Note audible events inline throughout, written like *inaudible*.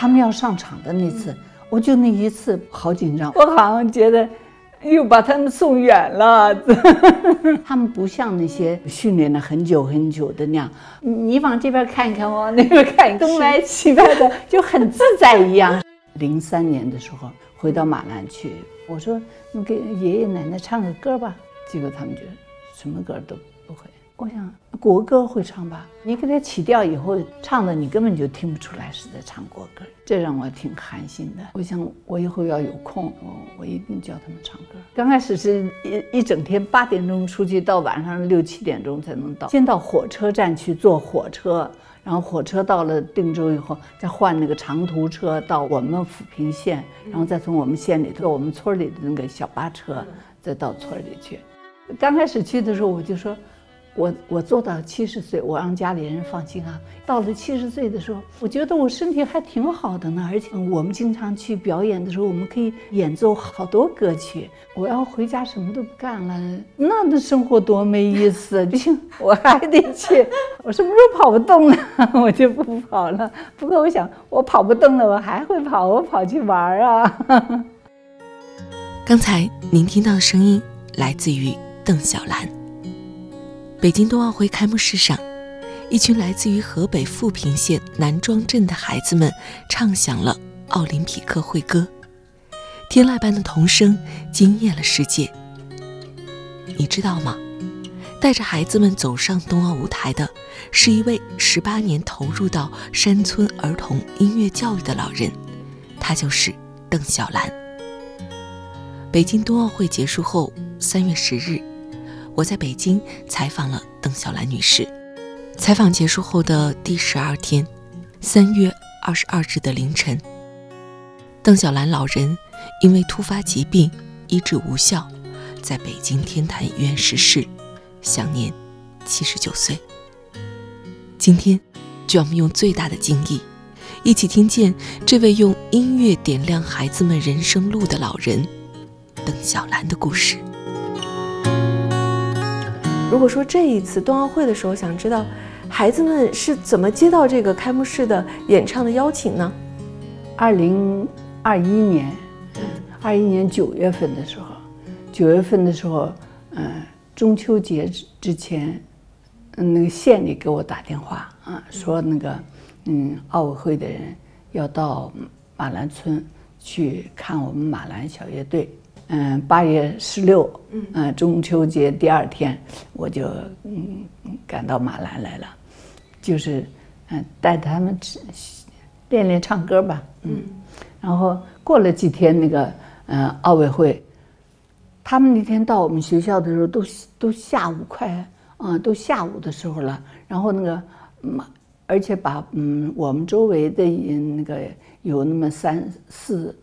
他们要上场的那次，我就那一次好紧张，我好像觉得又把他们送远了。*laughs* 他们不像那些训练了很久很久的那样，你往这边看一看，往那边看，东来西来的，*laughs* 就很自在一样。零三年的时候回到马兰去，我说你给爷爷奶奶唱个歌吧，结果他们就什么歌都不会。我想国歌会唱吧，你给他起调以后唱的，你根本就听不出来是在唱国歌，这让我挺寒心的。我想我以后要有空，我我一定教他们唱歌。刚开始是一一整天八点钟出去，到晚上六七点钟才能到。先到火车站去坐火车，然后火车到了定州以后，再换那个长途车到我们抚平县，然后再从我们县里头我们村里的那个小巴车，再到村里去。刚开始去的时候，我就说。我我做到七十岁，我让家里人放心啊。到了七十岁的时候，我觉得我身体还挺好的呢，而且我们经常去表演的时候，我们可以演奏好多歌曲。我要回家什么都不干了，那的生活多没意思！不行，我还得去。我什么时候跑不动了，*laughs* 我就不跑了。不过我想，我跑不动了，我还会跑，我跑去玩啊。刚才您听到的声音来自于邓小兰。北京冬奥会开幕式上，一群来自于河北富平县南庄镇的孩子们唱响了奥林匹克会歌，天籁般的童声惊艳了世界。你知道吗？带着孩子们走上冬奥舞台的，是一位十八年投入到山村儿童音乐教育的老人，他就是邓小兰。北京冬奥会结束后，三月十日。我在北京采访了邓小兰女士。采访结束后的第十二天，三月二十二日的凌晨，邓小兰老人因为突发疾病医治无效，在北京天坛医院逝世，享年七十九岁。今天，就让我们用最大的敬意，一起听见这位用音乐点亮孩子们人生路的老人——邓小兰的故事。如果说这一次冬奥会的时候，想知道孩子们是怎么接到这个开幕式的演唱的邀请呢？二零二一年，二一年九月份的时候，九月份的时候，嗯，中秋节之之前，嗯，那个县里给我打电话啊，说那个，嗯，奥委会的人要到马兰村去看我们马兰小乐队。嗯，八月十六，嗯，中秋节第二天，我就嗯赶到马兰来了，就是嗯带他们练练唱歌吧，嗯，然后过了几天，那个嗯奥委会，他们那天到我们学校的时候，都都下午快啊，都下午的时候了，然后那个马，而且把嗯我们周围的那个有那么三四。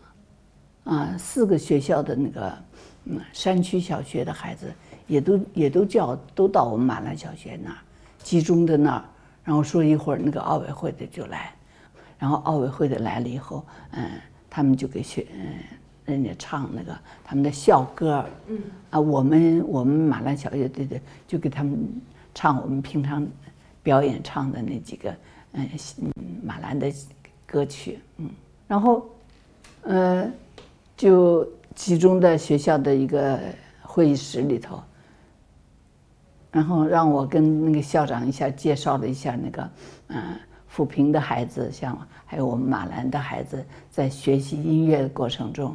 啊，四个学校的那个，嗯，山区小学的孩子也都也都叫都到我们马兰小学那儿集中的那儿，然后说一会儿那个奥委会的就来，然后奥委会的来了以后，嗯，他们就给学嗯人家唱那个他们的校歌，嗯，啊，我们我们马兰小学队的就给他们唱我们平常表演唱的那几个嗯马兰的歌曲，嗯，然后，呃。就集中在学校的一个会议室里头，然后让我跟那个校长一下介绍了一下那个，嗯，抚平的孩子，像还有我们马兰的孩子，在学习音乐的过程中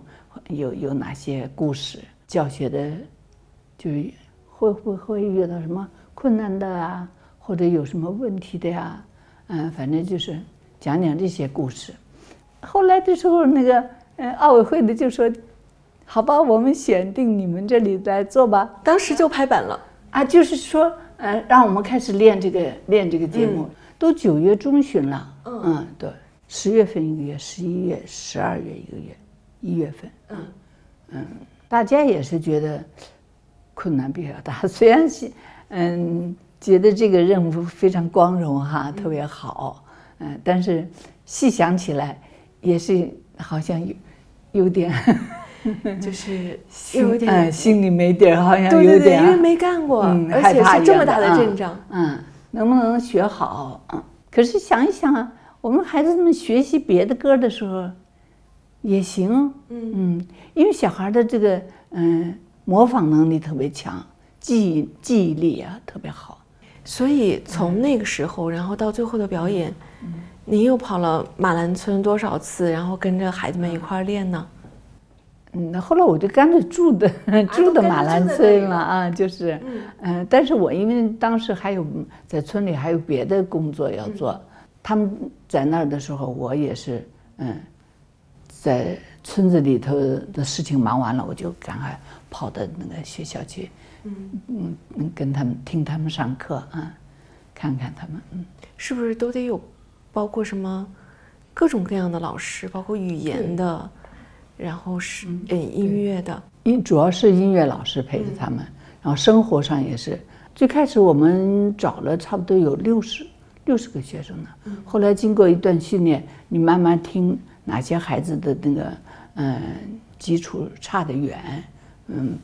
有有哪些故事，教学的，就是会不会遇到什么困难的啊，或者有什么问题的呀？嗯，反正就是讲讲这些故事。后来的时候，那个。嗯，奥委会的就说：“好吧，我们选定你们这里来做吧。”当时就拍板了啊，就是说，嗯，让我们开始练这个练这个节目。都九月中旬了，嗯，对，十月份一个月，十一月、十二月一个月，一月份，嗯嗯，大家也是觉得困难比较大，*laughs* 虽然是嗯觉得这个任务非常光荣哈，特别好，嗯，但是细想起来也是。好像有 *laughs* 有点，就是有点，嗯，心里没底儿，好像有点，因为没干过，而且是这么大的阵仗，嗯，能不能学好？嗯，可是想一想啊，我们孩子们学习别的歌的时候也行，嗯因为小孩的这个嗯模仿能力特别强，记忆记忆力啊特别好。所以从那个时候，然后到最后的表演，您又跑了马兰村多少次，然后跟着孩子们一块儿练呢？嗯，那后来我就 *laughs* 跟着住的住的马兰村了啊，就是，嗯、但是我因为当时还有在村里还有别的工作要做，他们在那儿的时候，我也是，嗯，在村子里头的事情忙完了，我就赶快跑到那个学校去，嗯嗯，跟他们听他们上课啊，看看他们，嗯。是不是都得有，包括什么各种各样的老师，包括语言的，然后是呃音乐的，音主要是音乐老师陪着他们，然后生活上也是。最开始我们找了差不多有六十六十个学生呢，后来经过一段训练，你慢慢听哪些孩子的那个嗯基础差得远，嗯，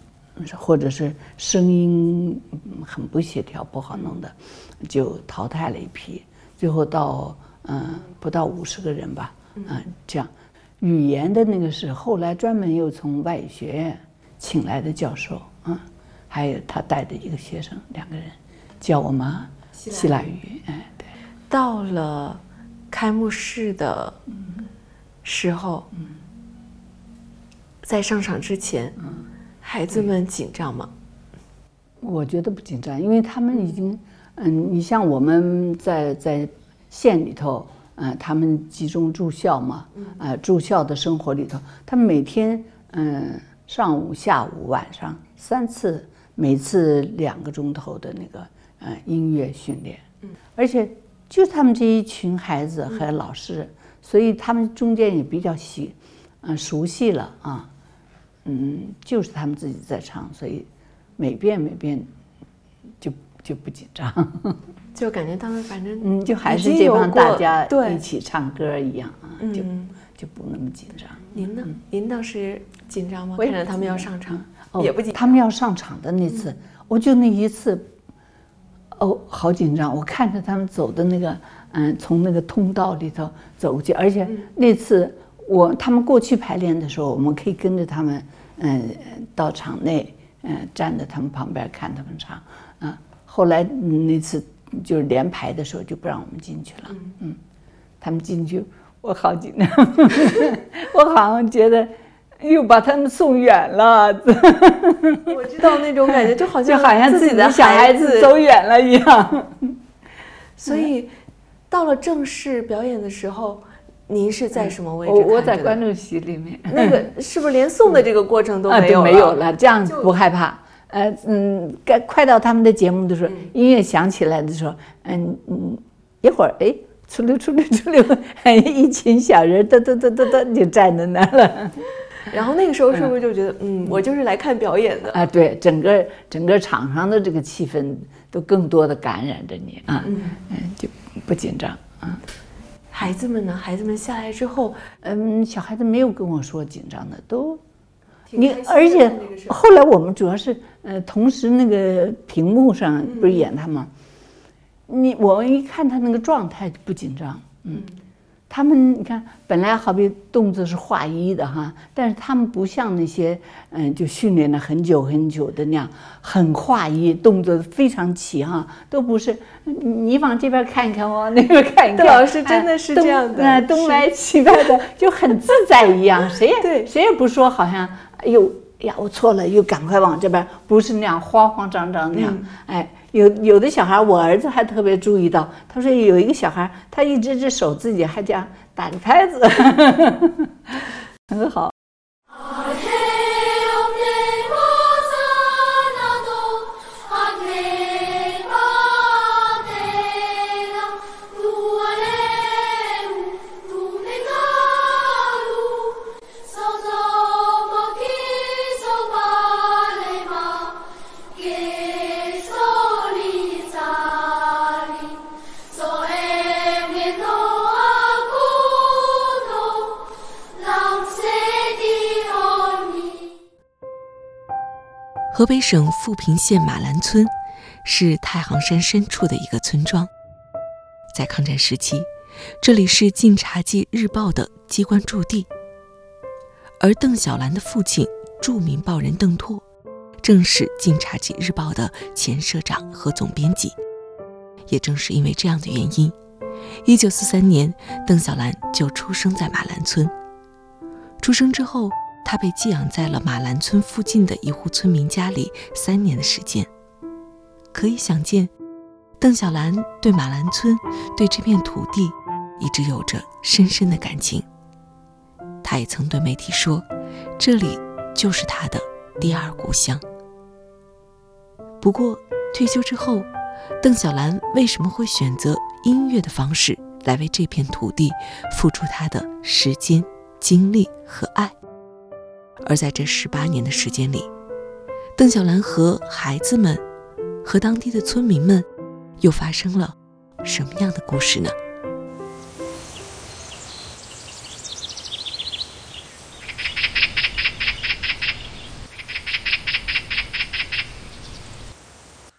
或者是声音嗯很不协调不好弄的，就淘汰了一批，最后到嗯不到五十个人吧，嗯这样。语言的那个是后来专门又从外语学院请来的教授，嗯，还有他带的一个学生，两个人教我们希腊语，哎，对，到了开幕式的时候，在上场之前，孩子们紧张吗？我觉得不紧张，因为他们已经，嗯，你像我们在在县里头，嗯、他们集中住校嘛，呃，住校的生活里头，他们每天，嗯、上午、下午、晚上三次，每次两个钟头的那个，呃，音乐训练，而且就他们这一群孩子还有老师，所以他们中间也比较习，嗯、熟悉了啊，嗯，就是他们自己在唱，所以每遍每遍就就不紧张，就感觉他们反正嗯，就还是这帮大家对一起唱歌一样啊，就嗯就不那么紧张。您呢？您当时紧张吗？看着他们要上场，哦也不紧张。他们要上场的那次，我就那一次，哦，好紧张！我看着他们走的那个，嗯，从那个通道里头走过去，而且那次我他们过去排练的时候，我们可以跟着他们，嗯，到场内，嗯，站在他们旁边看他们唱，啊，后来嗯那次就是连排的时候就不让我们进去了，嗯，他们进去，我好紧张，*laughs* 我好像觉得又把他们送远了。*laughs* 我知道那种感觉，就好 *laughs* 就像好像自己的的小孩子走远了一样。所以到了正式表演的时候，您是在什么位置我我在观众席里面，那个是不是连送的这个过程都没有没有了，这样不害怕。呃嗯，该快到他们的节目的时候，音乐响起来的时候，嗯嗯，一会儿哎，出溜出溜出溜，一群小人噔噔噔噔噔就站在那儿了。*laughs* 然后那个时候是不是就觉得，嗯，我就是来看表演的？啊，对，整个整个场上的这个气氛都更多的感染着你啊，嗯，就不紧张啊。孩子们呢？孩子们下来之后，嗯，小孩子没有跟我说紧张的，都你而且后来我们主要是呃，同时那个屏幕上不是演他吗？你我一看他那个状态就不紧张，嗯，他们你看本来好比动作是划一的哈，但是他们不像那些嗯就训练了很久很久的那样很划一，动作非常齐哈，都不是你往这边看一看，往那边看一看，邓老师真的哎是东这样的哎东来西来的就很自在一样，谁也 *laughs* 对。谁也不说好像哎呦哎呀我错了，又赶快往这边，不是那样慌慌张张那样。哎，有有的小孩，我儿子还特别注意到，他说有一个小孩，他一只只手自己还这样打着拍子，*laughs* 很好。河北省富平县马兰村是太行山深处的一个村庄。在抗战时期，这里是《晋察冀日报》的机关驻地，而邓小兰的父亲著名报人邓拓，正是《晋察冀日报》的前社长和总编辑。也正是因为这样的原因，一九四三年，邓小兰就出生在马兰村。出生之后，他被寄养在了马兰村附近的一户村民家里三年的时间。可以想见，邓小兰对马兰村、对这片土地，一直有着深深的感情。他也曾对媒体说，这里就是他的第二故乡。不过退休之后，邓小兰为什么会选择音乐的方式来为这片土地付出他的时间、精力和爱？而在这十八年的时间里，邓小兰和孩子们、和当地的村民们，又发生了什么样的故事呢？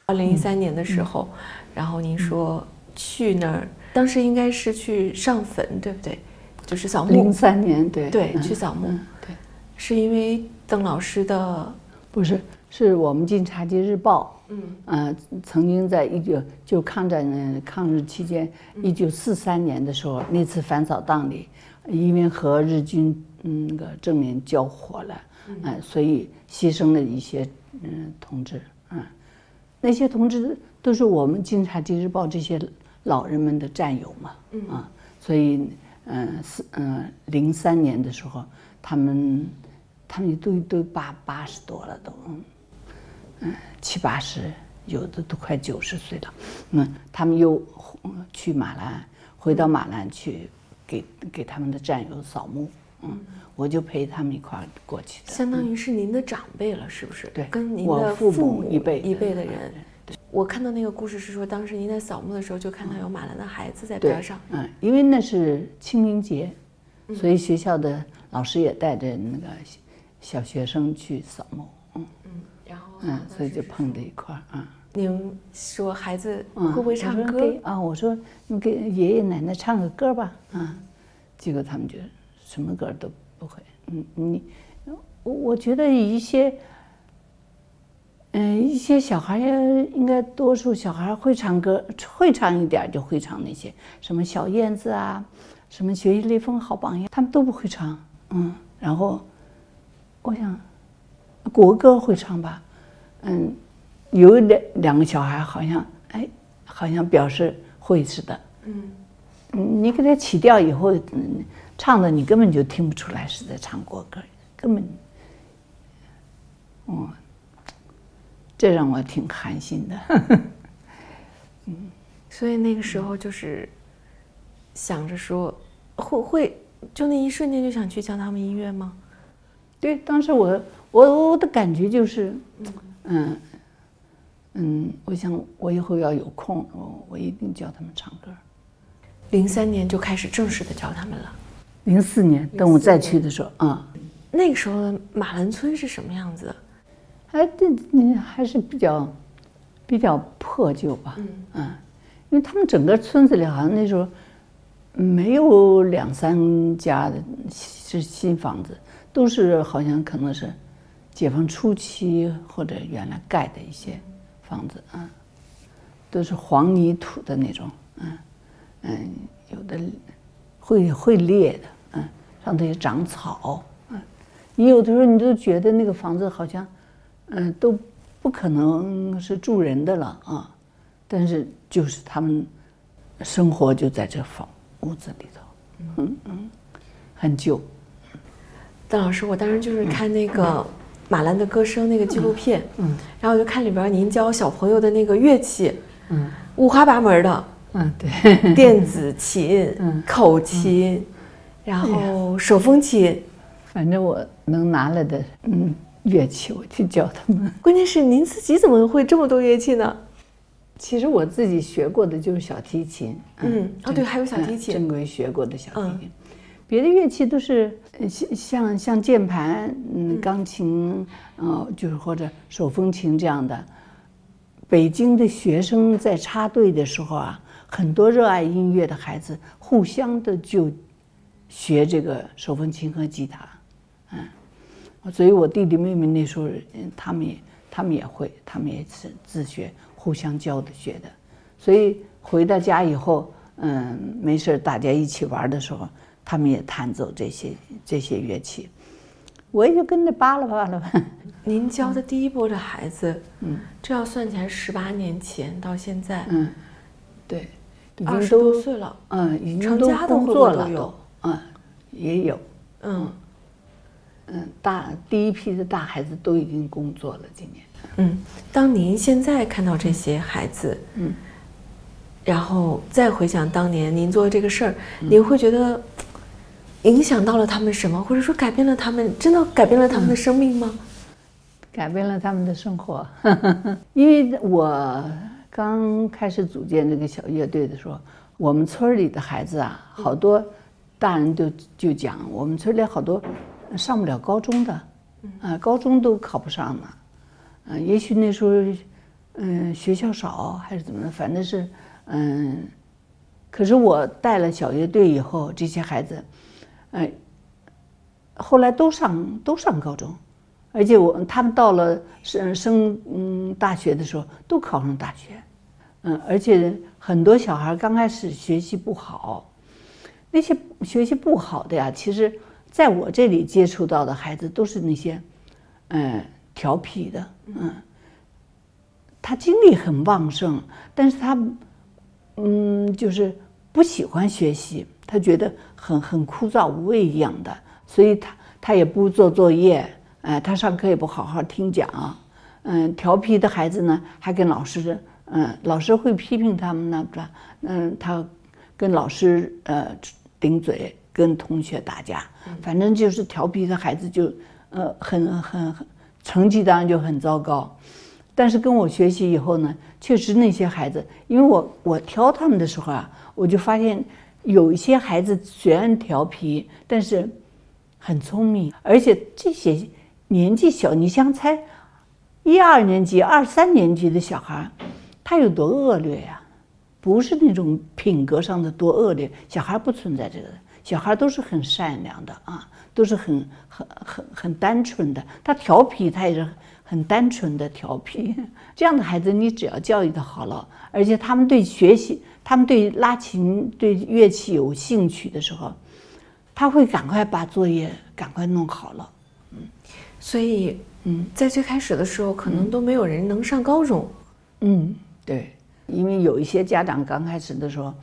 二零一三年的时候，然后您说去那儿，当时应该是去上坟，对不对？就是扫墓。零三年，对对，嗯去扫墓，是因为邓老师的，不是，是我们《晋察冀日报》，嗯。呃，曾经在一九就抗战呃抗日期间，一九四三年的时候，那次反扫荡里，因为和日军嗯那个正面交火了，嗯、所以牺牲了一些嗯同志，嗯，那些同志都是我们《晋察冀日报》这些老人们的战友嘛，啊，所以嗯四嗯零三年的时候，他们他们都都八八十多了都，嗯七八十，有的都快九十岁了。嗯，他们又嗯去马兰，回到马兰去给给他们的战友扫墓。嗯，我就陪他们一块儿过去的。相当于是您的长辈了，是不是？对跟您的父父母一辈一辈的对人。我看到那个故事是说，当时您在扫墓的时候，就看到有马兰的孩子在对边上。嗯，因为那是清明节，所以学校的老师也带着那个小学生去扫墓。嗯然后嗯，所以就碰在一块儿啊。您说孩子嗯，会不会唱歌？啊，我说你给爷爷奶奶唱个歌吧，啊，结果他们就什么歌都不会。嗯，你，我我觉得一些，嗯，一些小孩应该多数小孩会唱歌，会唱一点就会唱那些什么小燕子啊，什么学习雷锋好榜样，他们都不会唱。嗯，然后我想国歌会唱吧，嗯，有两两个小孩好像哎，好像表示会似的。嗯，嗯，你给他起调以后，嗯，唱的你根本就听不出来是在唱国歌，根本，哦，这让我挺寒心的。*laughs* 嗯所以那个时候就是想着说，会会就那一瞬间就想去教他们音乐吗？对，当时我我我的感觉就是，嗯嗯，我想我以后要有空，我我一定教他们唱歌。零三年就开始正式的教他们了。零四年等我再去的时候，啊、那个时候的马兰村是什么样子的？还这嗯还是比较比较破旧吧，嗯，因为他们整个村子里好像那时候没有两三家的是新房子，都是好像可能是解放初期或者原来盖的一些房子啊，都是黄泥土的那种，嗯嗯，有的会会裂的，嗯，上头也长草，嗯，你有的时候你都觉得那个房子好像。嗯，都不可能是住人的了啊，但是就是他们生活就在这房屋子里头，嗯嗯，很旧，邓老师，我当时就是看那个马兰的歌声那个纪录片，嗯，然后我就看里边您教小朋友的那个乐器，嗯。五花八门的，嗯，对，*laughs* 电子琴、嗯。口琴，然后手风琴。反正我能拿来的嗯乐器，我去教他们。关键是您自己怎么会这么多乐器呢？其实我自己学过的就是小提琴，嗯哦对还有小提琴。嗯正规学过的小提嗯。琴，别的乐器都是呃像像像键盘、嗯，钢琴，呃，就是或者手风琴这样的。北京的学生在插队的时候啊，很多热爱音乐的孩子互相的就学这个手风琴和吉他，嗯，所以我弟弟妹妹那时候，嗯他们也他们也会，他们也是自学，互相教的学的，所以回到家以后，嗯，没事儿大家一起玩的时候，他们也弹奏这些这些乐器，我也就跟着扒拉扒拉吧。*laughs* 您教的第一波的孩子，嗯，这要算起来十八年前到现在，嗯，对，已二十多岁了，嗯，已经都成家的工作了有，嗯，也有，嗯。嗯，大第一批的大孩子都已经工作了，今年，嗯。当您现在看到这些孩子，嗯，然后再回想当年您做的这个事儿，嗯。您会觉得影响到了他们什么，或者说改变了他们，真的改变了他们的生命吗？改变了他们的生活。*laughs* 因为我刚开始组建这个小乐队的时候，我们村儿里的孩子啊，好多大人都就讲，我们村里好多上不了高中的，啊，高中都考不上呢。嗯，也许那时候，嗯，学校少还是怎么的，反正是，嗯，可是我带了小乐队以后，这些孩子，哎，后来都上都上高中，而且我他们到了升升嗯大学的时候都考上大学，嗯，而且很多小孩刚开始学习不好，那些学习不好的呀，其实在我这里接触到的孩子都是那些，嗯，调皮的，嗯，他精力很旺盛，但是他，嗯，就是不喜欢学习，他觉得很很枯燥无味一样的，所以他他也不做作业，哎、他上课也不好好听讲，嗯，调皮的孩子呢，还跟老师，嗯，老师会批评他们呢，是吧？嗯，他跟老师呃顶嘴，跟同学打架，反正就是调皮的孩子就呃很很很成绩当然就很糟糕。但是跟我学习以后呢，确实那些孩子，因为我我挑他们的时候啊，我就发现有一些孩子虽然调皮，但是很聪明，而且这些年纪小，你想才一二年级、二三年级的小孩，他有多恶劣呀、不是那种品格上的多恶劣，小孩不存在这个，小孩都是很善良的啊，都是很很很很单纯的。他调皮，他也是很单纯的调皮。这样的孩子，你只要教育的好了，而且他们对学习，他们对拉琴、对乐器有兴趣的时候，他会赶快把作业赶快弄好了。嗯所以，嗯，在最开始的时候，可能都没有人能上高中。嗯，对，因为有一些家长刚开始的时候，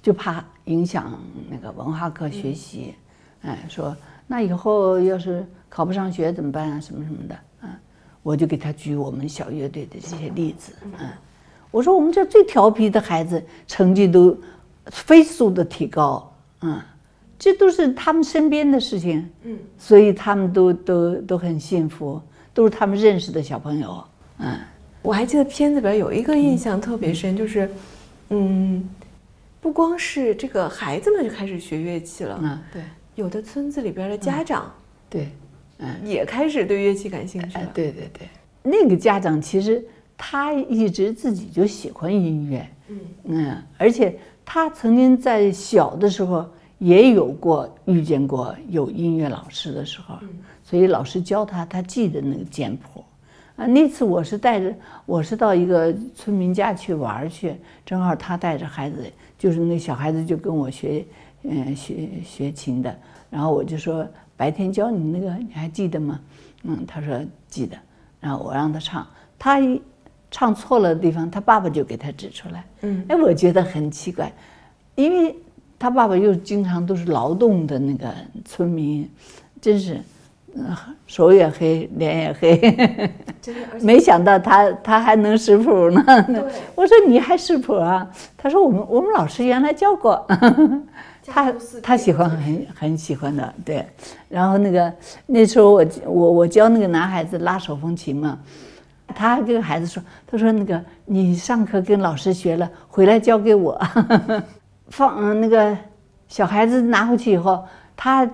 就怕影响那个文化课学习，哎，说那以后要是考不上学怎么办啊，什么什么的，嗯，我就给他举我们小乐队的这些例子，嗯，我说我们这最调皮的孩子成绩都飞速的提高，嗯，这都是他们身边的事情，嗯，所以他们都都都很幸福，都是他们认识的小朋友，嗯。我还记得片子里边有一个印象特别深，就是，嗯，不光是这个孩子们就开始学乐器了，嗯，对。有的村子里边的家长对，嗯，也开始对乐器感兴趣哎了。，对对对，那个家长其实他一直自己就喜欢音乐，嗯。而且他曾经在小的时候也有过遇见过有音乐老师的时候，所以老师教他，他记得那个简谱。啊，那次我是带着，我是到一个村民家去玩去，正好他带着孩子，就是那小孩子就跟我学，嗯，学学琴的，然后我就说白天教你那个，你还记得吗？嗯，他说记得，然后我让他唱，他一唱错了的地方，他爸爸就给他指出来，嗯，哎，我觉得很奇怪，因为他爸爸又经常都是劳动的那个村民，真是，嗯，手也黑，脸也黑。*laughs* 没想到他他还能识谱呢。我说你还识谱啊？他说我们我们老师原来教过。他他喜欢很很喜欢的，对。然后那个那时候我我我教那个男孩子拉手风琴嘛，他还跟个孩子说，他说那个你上课跟老师学了，回来教给我。*laughs* 放嗯那个小孩子拿回去以后，他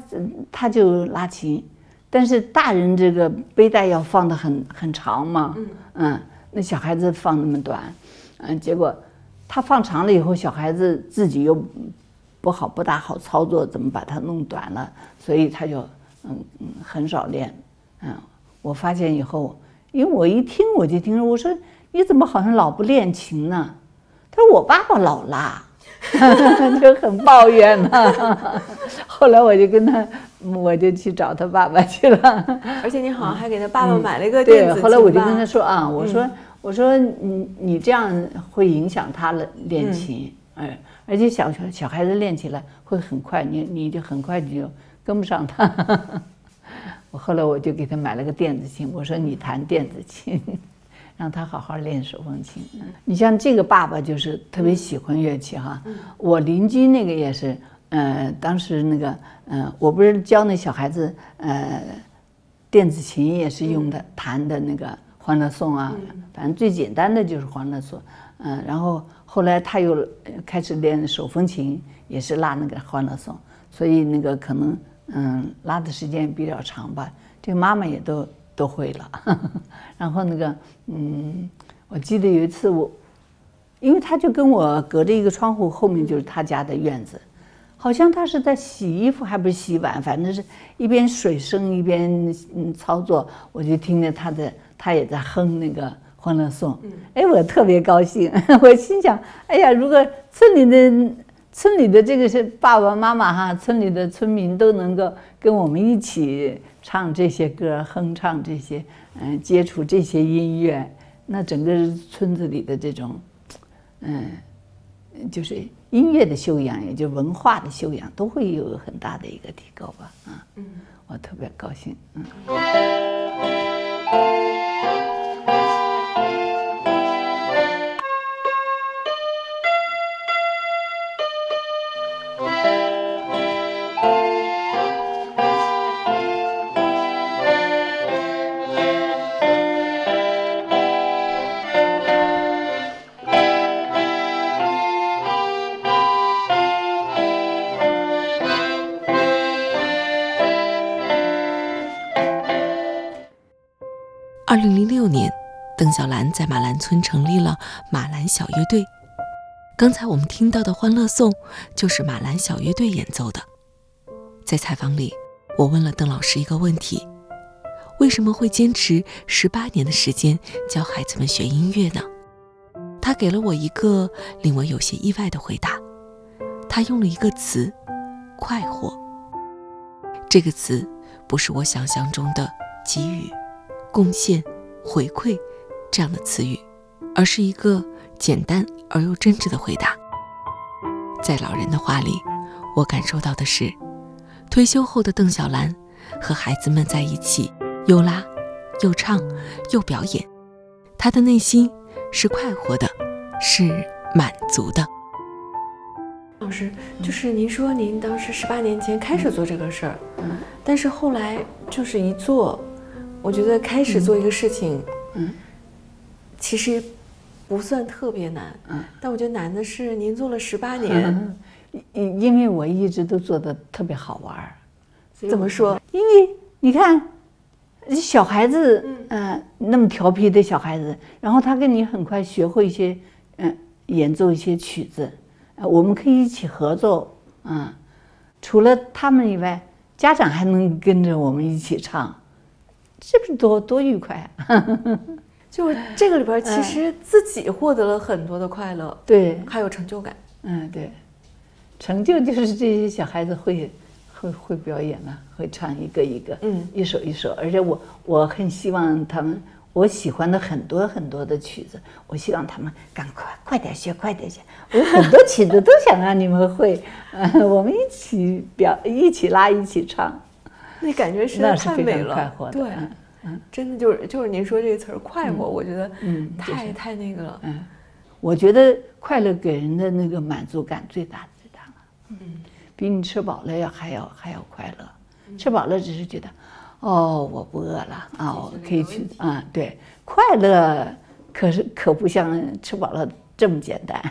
他就拉琴，但是大人这个背带要放的很很长嘛，嗯，那小孩子放那么短，嗯，结果他放长了以后，小孩子自己又不好不大好操作，怎么把它弄短了，所以他就嗯嗯很少练。嗯，我发现以后，因为我一听我就听着，我说你怎么好像老不练琴呢？他说我爸爸老拉，*laughs* 就很抱怨呢。*laughs* 后来我就跟他，我就去找他爸爸去了。而且你好像还给他爸爸买了一个电子对，后来我就跟他说啊，我说、我说你你这样会影响他了练琴，哎，而且小小小孩子练起来会很快，你你就很快你就跟不上他。*laughs* 我后来我就给他买了个电子琴，我说你弹电子琴，让他好好练手风琴。嗯你像这个爸爸就是特别喜欢乐器哈，我邻居那个也是，呃，当时那个，呃，我不是教那小孩子，呃，电子琴也是用的弹的那个《欢乐颂》啊，反正最简单的就是《欢乐颂》，嗯，然后后来他又开始练手风琴，也是拉那个《欢乐颂》，所以那个可能嗯拉的时间比较长吧，这个妈妈也都都会了，*laughs* 然后那个嗯，我记得有一次我，因为他就跟我隔着一个窗户，后面就是他家的院子。好像他是在洗衣服，还不是洗碗，反正是一边水声一边嗯操作，我就听见他的，他也在哼那个《欢乐颂》。哎，我特别高兴，*laughs* 我心想，哎呀，如果村里的村里的这个是爸爸妈妈哈，村里的村民都能够跟我们一起唱这些歌，哼唱这些，嗯，接触这些音乐，那整个村子里的这种，嗯。就是音乐的修养，也就文化的修养，都会有很大的一个提高吧。啊，嗯，我特别高兴。嗯，零零六年，邓小兰在马兰村成立了马兰小乐队。刚才我们听到的《欢乐颂》就是马兰小乐队演奏的。在采访里，我问了邓老师一个问题：为什么会坚持十八年的时间教孩子们学音乐呢？他给了我一个令我有些意外的回答。他用了一个词“快活”。这个词不是我想象中的给予。贡献、回馈这样的词语，而是一个简单而又真挚的回答。在老人的话里，我感受到的是，退休后的邓小兰和孩子们在一起，又拉、又唱、又表演，她的内心是快活的，是满足的。老师，就是您说您当时十八年前开始做这个事儿，嗯，但是后来就是一做。我觉得开始做一个事情，嗯，其实不算特别难，嗯，但我觉得难的是您做了十八年，因因为我一直都做的特别好玩儿，怎么说？因为你看，小孩子，嗯、那么调皮的小孩子，然后他跟你很快学会一些，嗯、演奏一些曲子，呃，我们可以一起合奏，嗯，除了他们以外，家长还能跟着我们一起唱。这不是多多愉快啊！*laughs* 就这个里边，其实自己获得了很多的快乐，*laughs* 对，还有成就感。嗯，对，成就就是这些小孩子会会会表演了，会唱一个一个，嗯，一首一首。而且我我很希望他们，我喜欢的很多很多的曲子，我希望他们赶快快点学，快点学。我有很多曲子都想让你们会，嗯，*laughs* 我们一起表，一起拉，一起唱。那感觉实在太美了，快活的，对，嗯真的就是就是您说这个词儿“快活”，我觉得嗯就是太太那个了。嗯，我觉得快乐给人的那个满足感最大最大了，嗯，比你吃饱了要还要还要快乐。吃饱了只是觉得，哦，我不饿了啊，我可以去啊，对，快乐可是可不像吃饱了这么简单。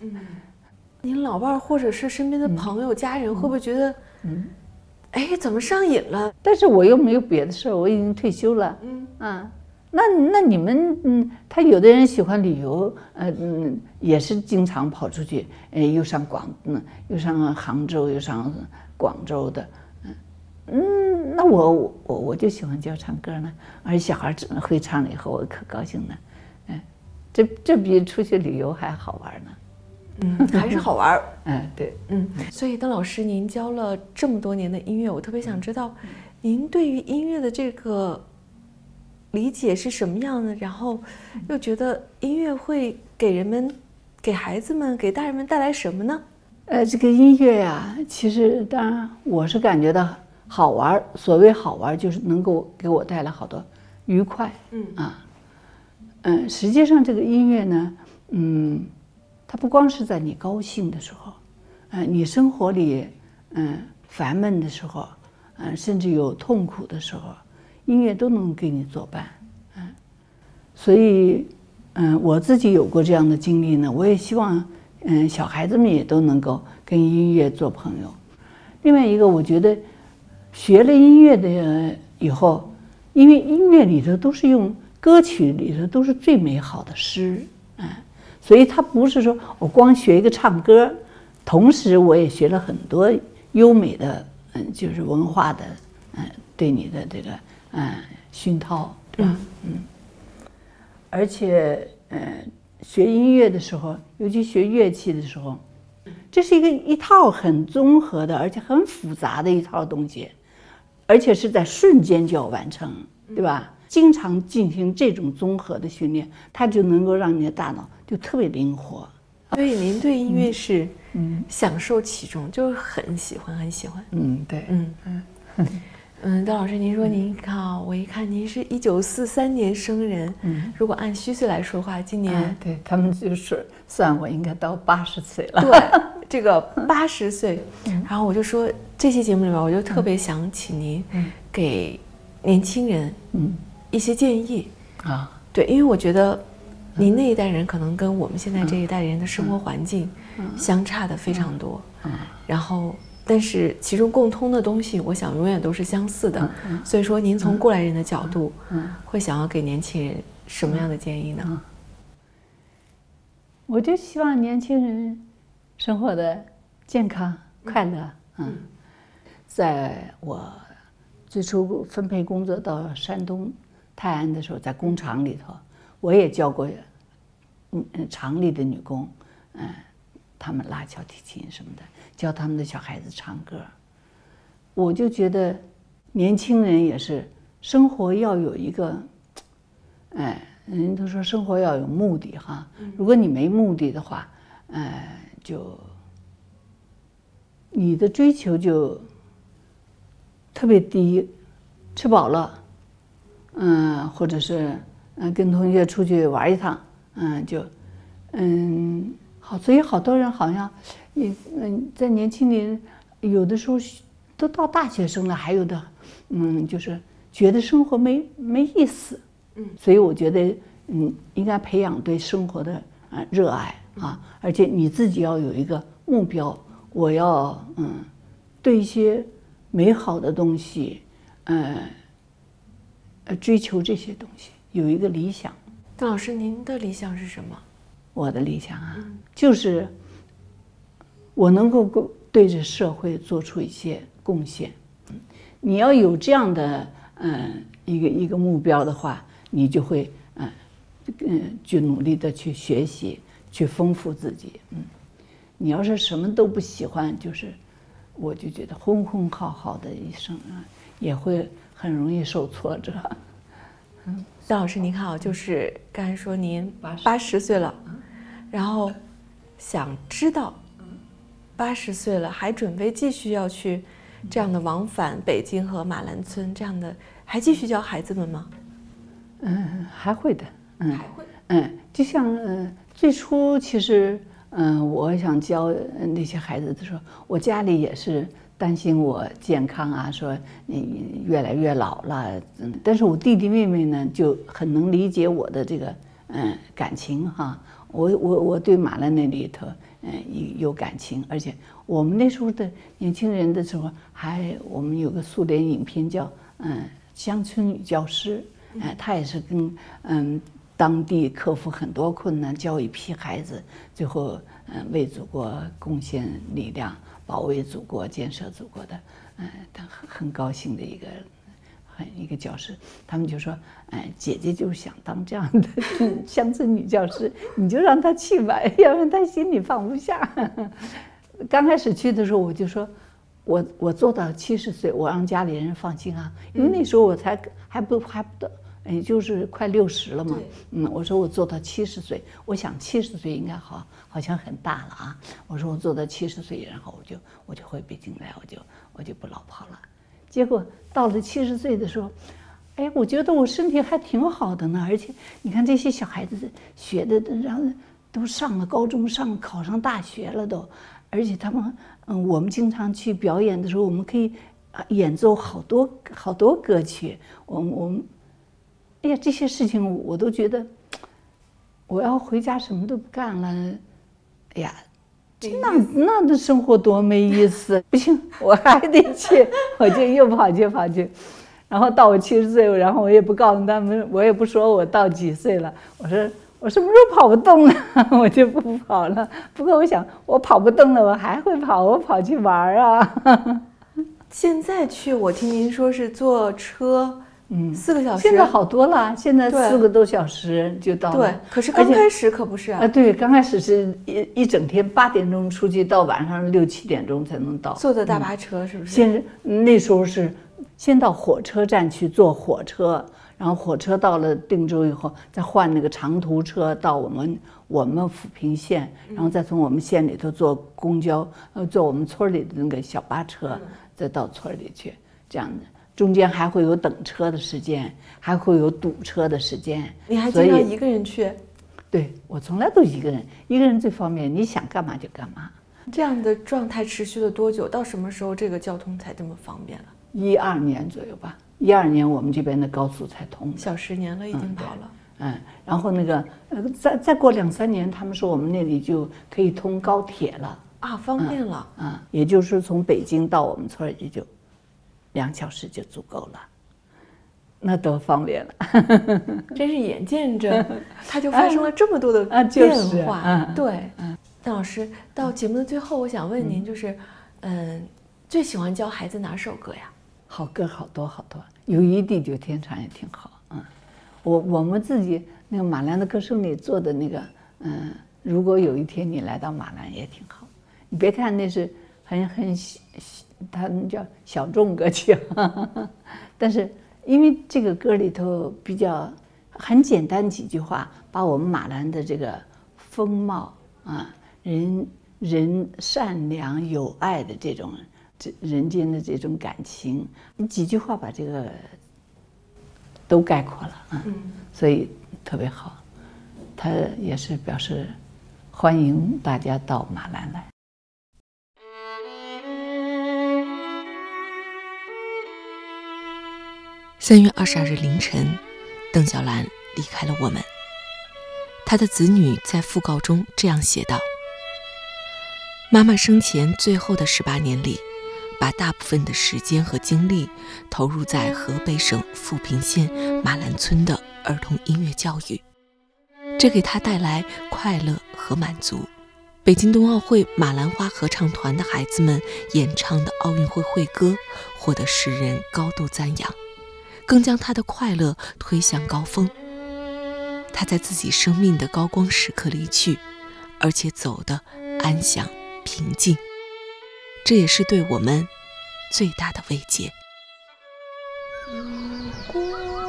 嗯 *laughs* 您老伴儿或者是身边的朋友、家人，会不会觉得，嗯，哎，怎么上瘾了？但是我又没有别的事儿，我已经退休了，嗯。啊，那那你们嗯，他有的人喜欢旅游，呃嗯，也是经常跑出去，呃，又上广嗯，又上杭州，又上广州的，嗯嗯，那我我我就喜欢教唱歌呢，而且小孩只会唱了以后，我可高兴了，嗯，这这比出去旅游还好玩呢，嗯，还是好玩儿。嗯，对，嗯，所以邓老师，您教了这么多年的音乐，我特别想知道，您对于音乐的这个理解是什么样的？然后又觉得音乐会给人们、给孩子们、给大人们带来什么呢？呃，这个音乐呀、其实当然我是感觉到好玩儿。所谓好玩儿，就是能够给我带来好多愉快。嗯啊，嗯，实际上这个音乐呢，嗯，它不光是在你高兴的时候，呃，你生活里嗯烦闷的时候，嗯，甚至有痛苦的时候，音乐都能给你作伴。嗯，所以，嗯，我自己有过这样的经历呢，我也希望，嗯，小孩子们也都能够跟音乐做朋友。另外一个，我觉得学了音乐的以后，因为音乐里头都是用歌曲里头都是最美好的诗，嗯，所以他不是说我光学一个唱歌，同时我也学了很多优美的，嗯，就是文化的，嗯，对你的这个，嗯，熏陶，对吧？嗯，而且，呃，学音乐的时候，尤其学乐器的时候，这是一个一套很综合的，而且很复杂的一套东西，而且是在瞬间就要完成，对吧？经常进行这种综合的训练，它就能够让你的大脑就特别灵活。所以您对音乐是嗯享受其中，就是很喜欢，很喜欢。嗯，对，嗯。嗯 *laughs* 嗯，邓老师，您说您看啊，我一看您是一九四三年生人，嗯。如果按虚岁来说话，今哎年，对他们就是算我应该到八十岁了。对这个 *laughs* 八十岁，然后我就说这期节目里面，我就特别想请您给年轻人嗯一些建议。啊，对，因为我觉得您那一代人可能跟我们现在这一代人的生活环境相差的非常多，然后但是其中共通的东西，我想永远都是相似的。所以说，您从过来人的角度，会想要给年轻人什么样的建议呢？我就希望年轻人生活的健康、快乐。嗯，在我最初分配工作到山东泰安的时候，在工厂里头，我也教过，嗯嗯，厂里的女工，嗯，他们拉小提琴什么的，教他们的小孩子唱歌。我就觉得，年轻人也是生活要有一个，哎，人都说生活要有目的哈。如果你没目的的话，呃，就你的追求就特别低，吃饱了，嗯、或者是嗯跟同学出去玩一趟，嗯，就嗯好，所以好多人好像也嗯在年轻人有的时候都到大学生了，还有的嗯就是觉得生活没没意思，嗯，所以我觉得嗯应该培养对生活的啊热爱啊，而且你自己要有一个目标，我要嗯对一些美好的东西，呃呃追求这些东西，有一个理想。邓老师，您的理想是什么？我的理想啊，就是我能够够对这社会做出一些贡献。嗯你要有这样的嗯一个一个目标的话，你就会嗯嗯去努力的去学习，去丰富自己。嗯，你要是什么都不喜欢，就是我就觉得轰轰浩浩的一生啊，也会很容易受挫折。嗯邓老师，您看啊，就是刚才说您八十岁了，然后想知道八十岁了还准备继续要去这样的往返北京和马兰村这样的，还继续教孩子们吗？嗯，还会的，嗯，还会。嗯，就像嗯，最初其实嗯，我想教呃那些孩子的时候，我家里也是担心我健康啊，说你越来越老了，嗯，但是我弟弟妹妹呢就很能理解我的这个嗯感情哈，我我我对马兰那里头嗯有有感情，而且我们那时候的年轻人的时候，还我们有个苏联影片叫嗯乡村女教师。哎，他也是跟嗯当地克服很多困难，教一批孩子，最后嗯为祖国贡献力量，保卫祖国、建设祖国的，嗯，他很很高兴的一个。很一个教师，他们就说：“哎，姐姐就是想当这样的 *laughs* 乡村女教师，你就让她去吧，要不然她心里放不下。*laughs* ”刚开始去的时候，我就说：“我我做到七十岁，我让家里人放心啊，因为那时候我才还不还不到，也就是快六十了嘛。嗯，我说我做到七十岁，我想七十岁应该好，好像很大了啊。我说我做到七十岁，然后我就我就回北京来，我就我就不老跑了。”结果到了七十岁的时候，哎，我觉得我身体还挺好的呢。而且你看这些小孩子学的，然后都上了高中，上考上大学了都。而且他们，嗯，我们经常去表演的时候，我们可以演奏好多好多歌曲。我我们，哎呀，这些事情我都觉得，我要回家什么都不干了，哎呀。那那的生活多没意思！*laughs* 不行，我还得去，*laughs* 我就又跑去跑去，然后到我七十岁，然后我也不告诉他们，我也不说我到几岁了，我说我什么时候跑不动了，*laughs* 我就不跑了。不过我想，我跑不动了，我还会跑，我跑去玩啊。现在去，我听您说是坐车。嗯，四个小时，现在好多了。现在四个多小时就到了。对，可是刚开始可不是啊。啊，对，刚开始是一一整天八点钟出去，到晚上六七点钟才能到。坐的大巴车是不是？现那时候是先到火车站去坐火车，然后火车到了定州以后，再换那个长途车到我们我们抚平县，然后再从我们县里头坐公交，呃，坐我们村里的那个小巴车，再到村里去，这样的。中间还会有等车的时间，还会有堵车的时间。你还经常一个人去？对我从来都一个人，一个人最方便，你想干嘛就干嘛。这样的状态持续了多久？到什么时候这个交通才这么方便了？一二年左右吧。一二年我们这边的高速才通。小十年了，已经跑了。嗯，然后那个呃，再再过两三年，他们说我们那里就可以通高铁了啊，方便了。嗯，也就是从北京到我们村儿也就。两小时就足够了，那多方便了！*laughs* 真是眼见着，*laughs* 它就发生了这么多的变化。对，邓老师，到节目的最后，我想问您，就是，嗯，最喜欢教孩子哪首歌呀？好歌好多好多，有一地久天长也挺好。嗯，我我们自己那个马兰的歌声里做的那个，嗯，如果有一天你来到马兰也挺好。你别看那是很很。他们叫小众歌曲，*laughs* 但是因为这个歌里头比较很简单几句话，把我们马兰的这个风貌啊，人人善良友爱的这种这人间的这种感情，几句话把这个都概括了啊，所以特别好。他也是表示欢迎大家到马兰来。三月二十二日凌晨，邓小兰离开了我们。她的子女在讣告中这样写道：“妈妈生前最后的十八年里，把大部分的时间和精力投入在河北省富平县马兰村的儿童音乐教育，这给她带来快乐和满足。北京冬奥会马兰花合唱团的孩子们演唱的奥运会会歌，获得世人高度赞扬。”更将他的快乐推向高峰。他在自己生命的高光时刻离去，而且走得安详平静，这也是对我们最大的慰藉。花